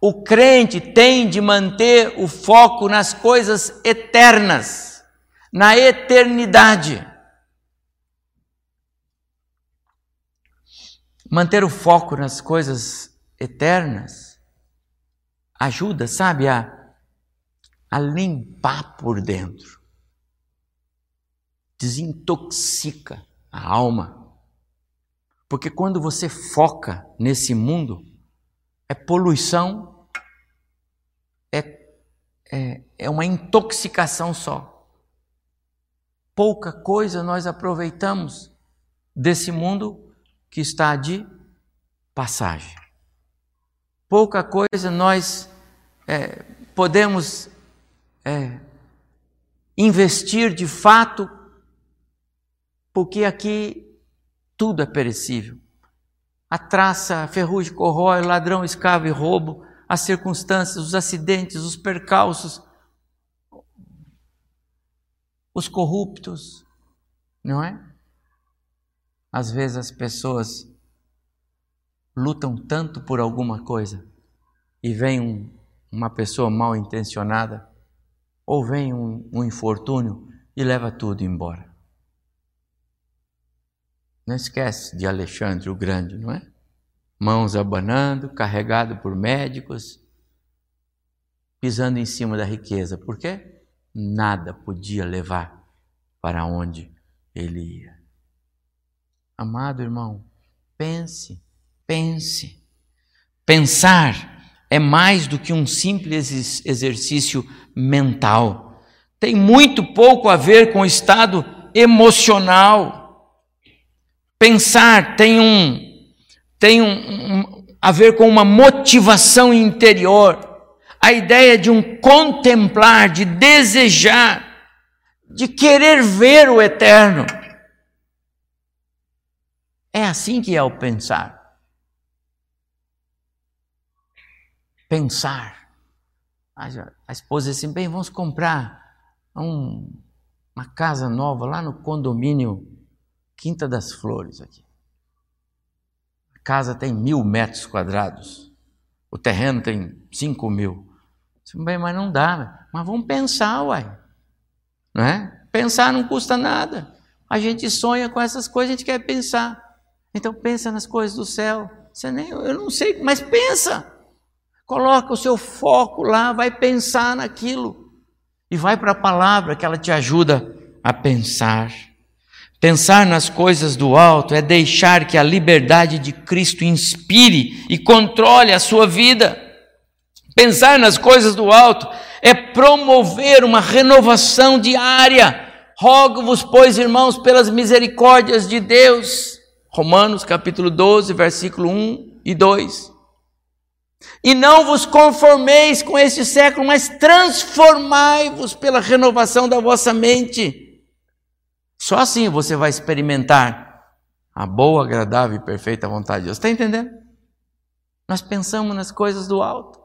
O crente tem de manter o foco nas coisas eternas, na eternidade. Manter o foco nas coisas eternas ajuda, sabe, a, a limpar por dentro. Desintoxica a alma. Porque quando você foca nesse mundo, é poluição, é, é, é uma intoxicação só. Pouca coisa nós aproveitamos desse mundo que está de passagem. Pouca coisa nós é, podemos é, investir de fato, porque aqui tudo é perecível. A traça, a ferrugem corrói, o ladrão escava e roubo, as circunstâncias, os acidentes, os percalços, os corruptos, não é? Às vezes as pessoas lutam tanto por alguma coisa e vem um, uma pessoa mal intencionada ou vem um, um infortúnio e leva tudo embora. Não esquece de Alexandre o Grande, não é? Mãos abanando, carregado por médicos, pisando em cima da riqueza. Por quê? Nada podia levar para onde ele ia. Amado irmão, pense Pense. Pensar é mais do que um simples exercício mental. Tem muito pouco a ver com o estado emocional. Pensar tem um tem um, um, a ver com uma motivação interior. A ideia de um contemplar, de desejar, de querer ver o eterno. É assim que é o pensar. pensar. A esposa disse assim: bem, vamos comprar um, uma casa nova lá no condomínio Quinta das Flores aqui. A casa tem mil metros quadrados, o terreno tem cinco mil. Bem, mas não dá, mas vamos pensar, uai. Não é? Pensar não custa nada. A gente sonha com essas coisas, a gente quer pensar. Então pensa nas coisas do céu. Você nem, eu não sei, mas pensa. Coloca o seu foco lá, vai pensar naquilo. E vai para a palavra que ela te ajuda a pensar. Pensar nas coisas do alto é deixar que a liberdade de Cristo inspire e controle a sua vida. Pensar nas coisas do alto é promover uma renovação diária. Rogo-vos, pois, irmãos, pelas misericórdias de Deus. Romanos capítulo 12, versículo 1 e 2. E não vos conformeis com este século, mas transformai-vos pela renovação da vossa mente. Só assim você vai experimentar a boa, agradável e perfeita vontade de Deus. Está entendendo? Nós pensamos nas coisas do alto.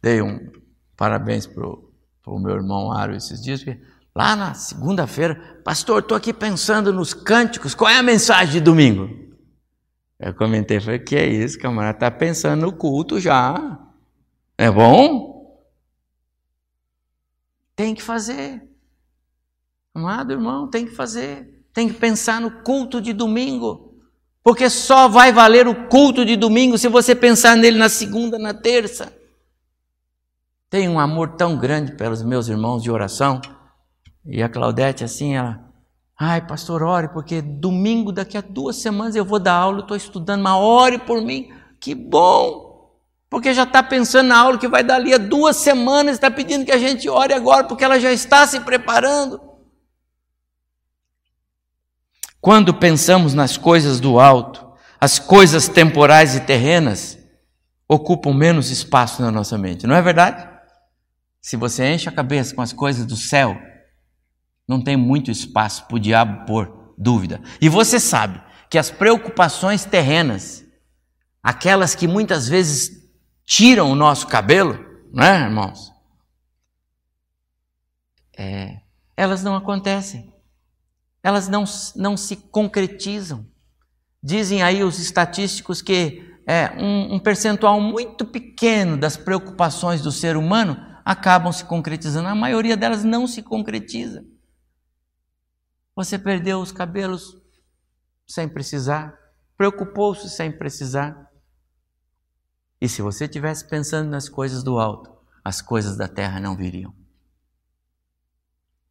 Dei um parabéns para o meu irmão Aro esses dias, Lá na segunda-feira, pastor, estou aqui pensando nos cânticos, qual é a mensagem de domingo? Eu comentei, falei, que é isso, camarada, está pensando no culto já. É bom? Tem que fazer. Amado irmão, tem que fazer. Tem que pensar no culto de domingo. Porque só vai valer o culto de domingo se você pensar nele na segunda, na terça. Tenho um amor tão grande pelos meus irmãos de oração e a Claudete, assim, ela, ai, pastor, ore, porque domingo, daqui a duas semanas, eu vou dar aula, estou estudando, mas ore por mim. Que bom! Porque já está pensando na aula que vai dar ali a duas semanas, está pedindo que a gente ore agora, porque ela já está se preparando. Quando pensamos nas coisas do alto, as coisas temporais e terrenas ocupam menos espaço na nossa mente, não é verdade? Se você enche a cabeça com as coisas do céu, não tem muito espaço para o diabo pôr dúvida. E você sabe que as preocupações terrenas, aquelas que muitas vezes tiram o nosso cabelo, não é, irmãos? É, elas não acontecem. Elas não, não se concretizam. Dizem aí os estatísticos que é, um, um percentual muito pequeno das preocupações do ser humano acabam se concretizando. A maioria delas não se concretiza. Você perdeu os cabelos sem precisar. preocupou-se sem precisar. E se você estivesse pensando nas coisas do alto, as coisas da terra não viriam.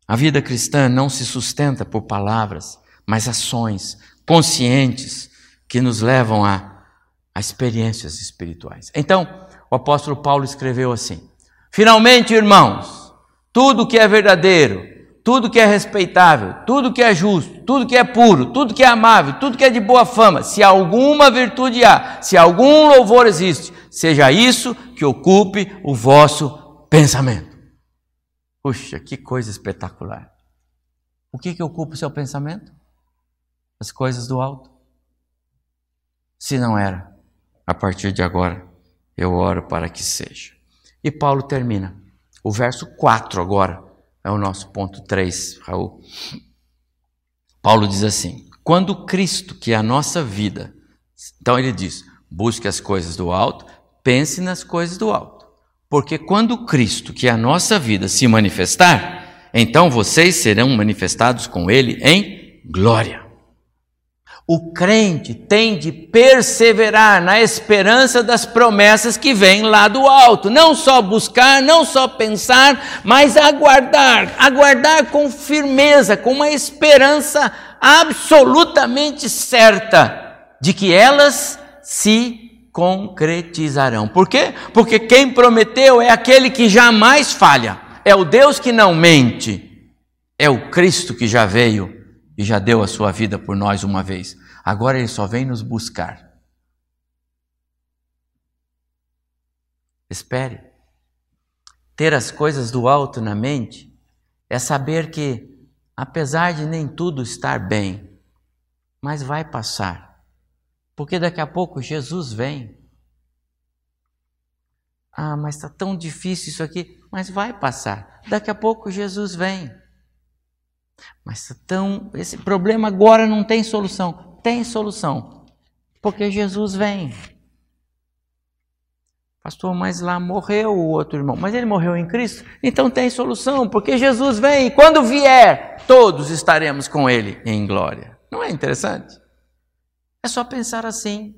A vida cristã não se sustenta por palavras, mas ações conscientes que nos levam a, a experiências espirituais. Então, o apóstolo Paulo escreveu assim: Finalmente, irmãos, tudo que é verdadeiro, tudo que é respeitável, tudo que é justo, tudo que é puro, tudo que é amável, tudo que é de boa fama, se alguma virtude há, se algum louvor existe, seja isso que ocupe o vosso pensamento. Puxa, que coisa espetacular. O que, que ocupa o seu pensamento? As coisas do alto. Se não era, a partir de agora, eu oro para que seja. E Paulo termina. O verso 4 agora é o nosso ponto 3, Raul. Paulo diz assim: quando Cristo, que é a nossa vida, então ele diz: busque as coisas do alto, pense nas coisas do alto. Porque quando Cristo, que é a nossa vida, se manifestar, então vocês serão manifestados com Ele em glória. O crente tem de perseverar na esperança das promessas que vêm lá do alto. Não só buscar, não só pensar, mas aguardar. Aguardar com firmeza, com uma esperança absolutamente certa de que elas se concretizarão. Por quê? Porque quem prometeu é aquele que jamais falha. É o Deus que não mente. É o Cristo que já veio e já deu a sua vida por nós uma vez. Agora ele só vem nos buscar. Espere. Ter as coisas do alto na mente é saber que, apesar de nem tudo estar bem, mas vai passar. Porque daqui a pouco Jesus vem. Ah, mas está tão difícil isso aqui, mas vai passar. Daqui a pouco Jesus vem. Mas então, esse problema agora não tem solução. Tem solução, porque Jesus vem. Pastor, mas lá morreu o outro irmão. Mas ele morreu em Cristo? Então tem solução, porque Jesus vem. E quando vier, todos estaremos com ele em glória. Não é interessante? É só pensar assim.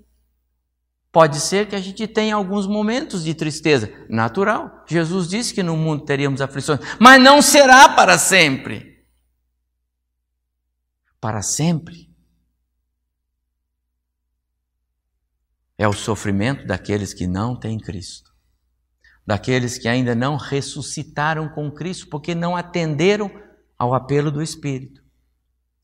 Pode ser que a gente tenha alguns momentos de tristeza, natural. Jesus disse que no mundo teríamos aflições, mas não será para sempre para sempre. É o sofrimento daqueles que não têm Cristo, daqueles que ainda não ressuscitaram com Cristo, porque não atenderam ao apelo do Espírito.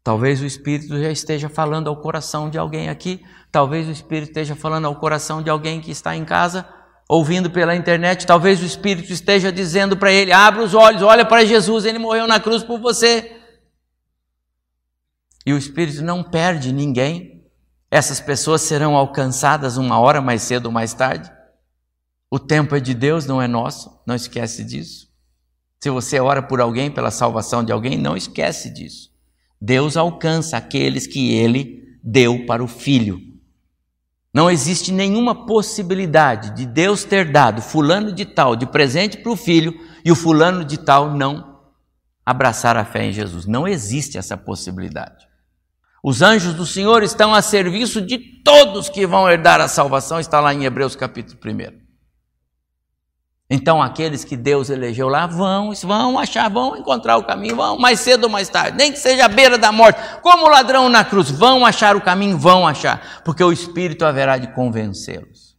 Talvez o Espírito já esteja falando ao coração de alguém aqui, talvez o Espírito esteja falando ao coração de alguém que está em casa, ouvindo pela internet, talvez o Espírito esteja dizendo para ele: abra os olhos, olha para Jesus, ele morreu na cruz por você. E o Espírito não perde ninguém. Essas pessoas serão alcançadas uma hora mais cedo ou mais tarde. O tempo é de Deus, não é nosso. Não esquece disso. Se você ora por alguém, pela salvação de alguém, não esquece disso. Deus alcança aqueles que ele deu para o filho. Não existe nenhuma possibilidade de Deus ter dado fulano de tal de presente para o filho e o fulano de tal não abraçar a fé em Jesus. Não existe essa possibilidade. Os anjos do Senhor estão a serviço de todos que vão herdar a salvação, está lá em Hebreus capítulo 1. Então, aqueles que Deus elegeu lá vão, vão achar, vão encontrar o caminho, vão mais cedo ou mais tarde, nem que seja à beira da morte, como o ladrão na cruz, vão achar o caminho, vão achar, porque o Espírito haverá de convencê-los.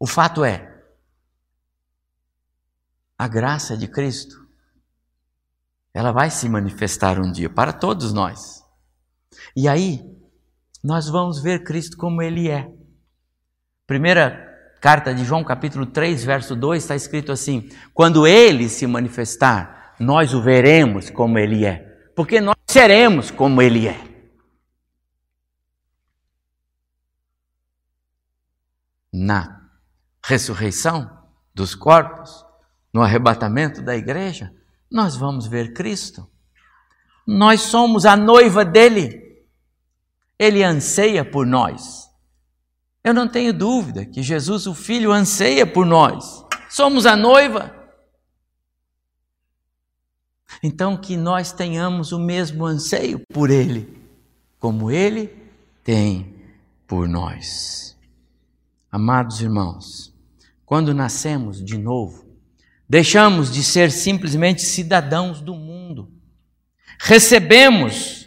O fato é, a graça de Cristo, ela vai se manifestar um dia para todos nós. E aí, nós vamos ver Cristo como Ele é. Primeira carta de João, capítulo 3, verso 2, está escrito assim: Quando Ele se manifestar, nós o veremos como Ele é, porque nós seremos como Ele é. Na ressurreição dos corpos, no arrebatamento da igreja, nós vamos ver Cristo. Nós somos a noiva dele. Ele anseia por nós. Eu não tenho dúvida que Jesus, o Filho, anseia por nós. Somos a noiva. Então, que nós tenhamos o mesmo anseio por Ele, como Ele tem por nós. Amados irmãos, quando nascemos de novo, deixamos de ser simplesmente cidadãos do mundo, recebemos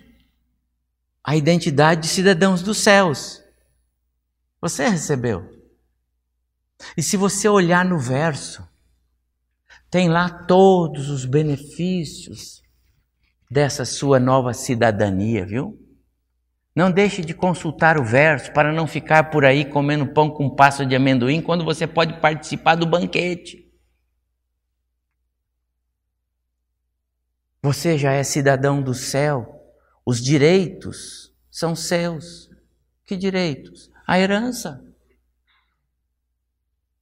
a identidade de cidadãos dos céus. Você recebeu. E se você olhar no verso, tem lá todos os benefícios dessa sua nova cidadania, viu? Não deixe de consultar o verso para não ficar por aí comendo pão com pasta de amendoim quando você pode participar do banquete. Você já é cidadão do céu, os direitos são seus. Que direitos? A herança.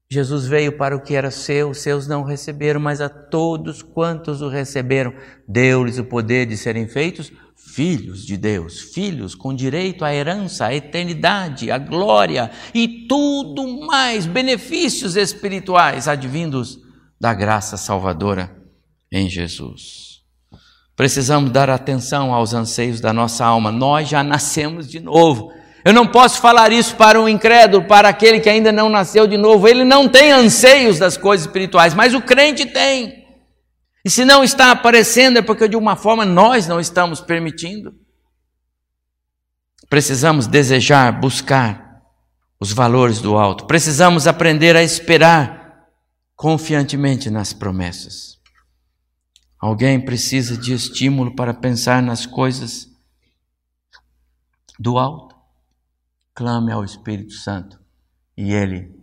Jesus veio para o que era seu, seus não receberam, mas a todos quantos o receberam, deu-lhes o poder de serem feitos filhos de Deus, filhos com direito à herança, à eternidade, à glória e tudo mais, benefícios espirituais advindos da graça salvadora em Jesus. Precisamos dar atenção aos anseios da nossa alma, nós já nascemos de novo eu não posso falar isso para um incrédulo, para aquele que ainda não nasceu de novo. Ele não tem anseios das coisas espirituais, mas o crente tem. E se não está aparecendo é porque de uma forma nós não estamos permitindo. Precisamos desejar, buscar os valores do alto. Precisamos aprender a esperar confiantemente nas promessas. Alguém precisa de estímulo para pensar nas coisas do alto. Clame ao Espírito Santo e ele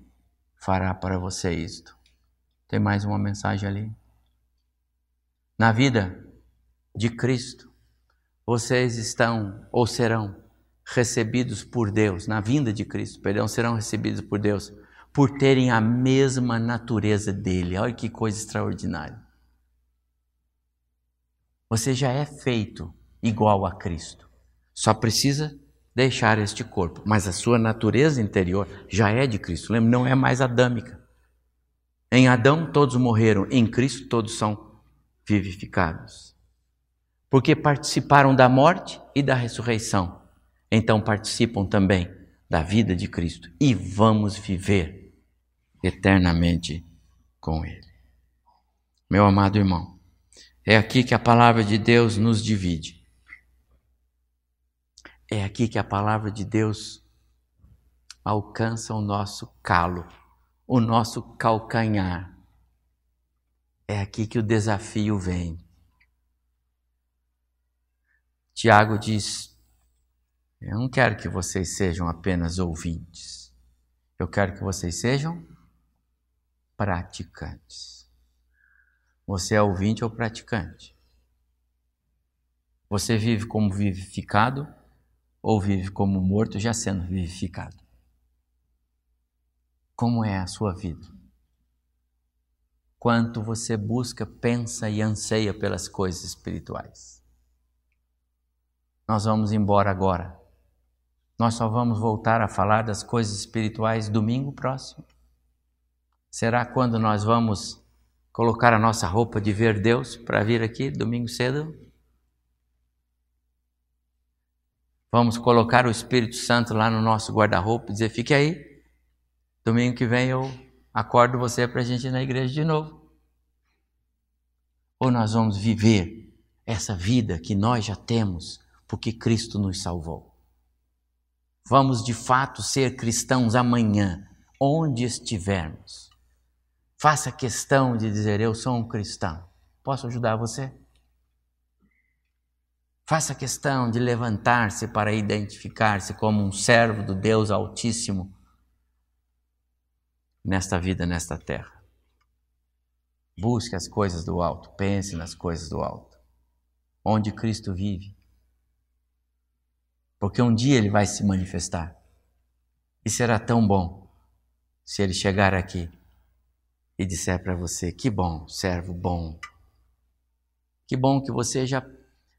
fará para você isto. Tem mais uma mensagem ali. Na vida de Cristo, vocês estão ou serão recebidos por Deus, na vinda de Cristo, perdão, serão recebidos por Deus, por terem a mesma natureza dele. Olha que coisa extraordinária. Você já é feito igual a Cristo. Só precisa deixar este corpo, mas a sua natureza interior já é de Cristo. Lembra? Não é mais adâmica. Em Adão todos morreram, em Cristo todos são vivificados. Porque participaram da morte e da ressurreição, então participam também da vida de Cristo e vamos viver eternamente com Ele. Meu amado irmão, é aqui que a palavra de Deus nos divide. É aqui que a palavra de Deus alcança o nosso calo, o nosso calcanhar. É aqui que o desafio vem. Tiago diz: Eu não quero que vocês sejam apenas ouvintes, eu quero que vocês sejam praticantes. Você é ouvinte ou praticante? Você vive como vivificado ou vive como morto já sendo vivificado? Como é a sua vida? Quanto você busca, pensa e anseia pelas coisas espirituais? Nós vamos embora agora. Nós só vamos voltar a falar das coisas espirituais domingo próximo. Será quando nós vamos colocar a nossa roupa de ver Deus para vir aqui domingo cedo? Vamos colocar o Espírito Santo lá no nosso guarda-roupa e dizer: fique aí, domingo que vem eu acordo você para a gente ir na igreja de novo. Ou nós vamos viver essa vida que nós já temos porque Cristo nos salvou. Vamos de fato ser cristãos amanhã, onde estivermos. Faça questão de dizer: Eu sou um cristão. Posso ajudar você? Faça questão de levantar-se para identificar-se como um servo do Deus Altíssimo nesta vida, nesta terra. Busque as coisas do alto, pense nas coisas do alto, onde Cristo vive. Porque um dia ele vai se manifestar. E será tão bom se ele chegar aqui e disser para você: Que bom, servo bom. Que bom que você já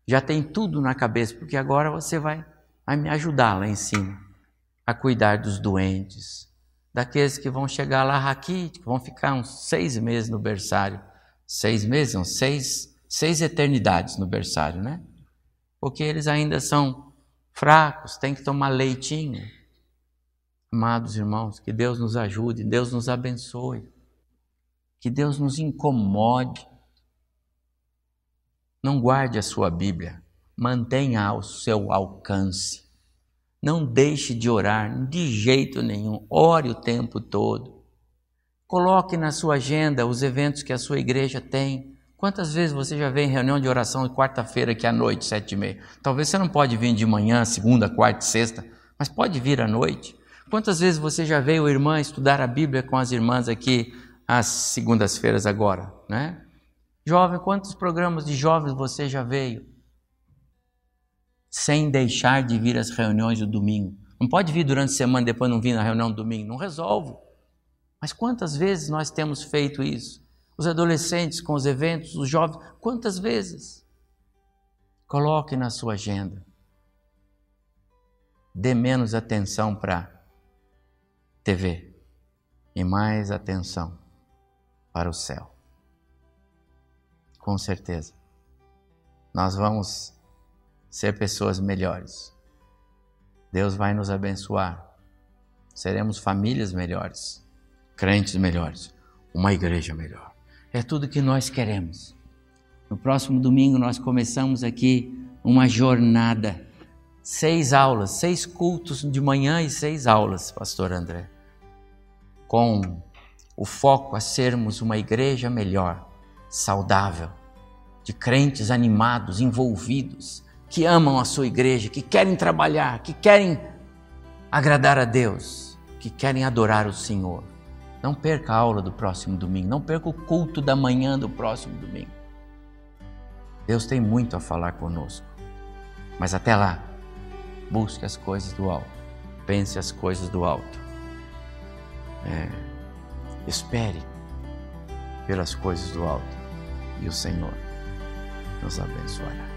já tem tudo na cabeça, porque agora você vai, vai me ajudar lá em cima a cuidar dos doentes, daqueles que vão chegar lá aqui, que vão ficar uns seis meses no berçário. Seis meses, não, seis, seis eternidades no berçário, né? Porque eles ainda são fracos, tem que tomar leitinho. Amados irmãos, que Deus nos ajude, Deus nos abençoe, que Deus nos incomode. Não guarde a sua Bíblia, mantenha ao seu alcance. Não deixe de orar de jeito nenhum, ore o tempo todo. Coloque na sua agenda os eventos que a sua igreja tem. Quantas vezes você já vem em reunião de oração de quarta-feira aqui à noite, sete e meia? Talvez você não pode vir de manhã, segunda, quarta, sexta, mas pode vir à noite. Quantas vezes você já veio, irmã, estudar a Bíblia com as irmãs aqui às segundas-feiras agora, né? Jovem, quantos programas de jovens você já veio? Sem deixar de vir às reuniões do domingo. Não pode vir durante a semana depois não vir na reunião do domingo. Não resolve. Mas quantas vezes nós temos feito isso? Os adolescentes com os eventos, os jovens, quantas vezes? Coloque na sua agenda. Dê menos atenção para TV e mais atenção para o céu. Com certeza, nós vamos ser pessoas melhores. Deus vai nos abençoar. Seremos famílias melhores, crentes melhores, uma igreja melhor. É tudo que nós queremos. No próximo domingo nós começamos aqui uma jornada. Seis aulas, seis cultos de manhã e seis aulas, Pastor André. Com o foco a sermos uma igreja melhor, saudável, de crentes animados, envolvidos, que amam a sua igreja, que querem trabalhar, que querem agradar a Deus, que querem adorar o Senhor. Não perca a aula do próximo domingo, não perca o culto da manhã do próximo domingo. Deus tem muito a falar conosco. Mas até lá, busque as coisas do alto, pense as coisas do alto. É, espere pelas coisas do alto e o Senhor nos abençoará.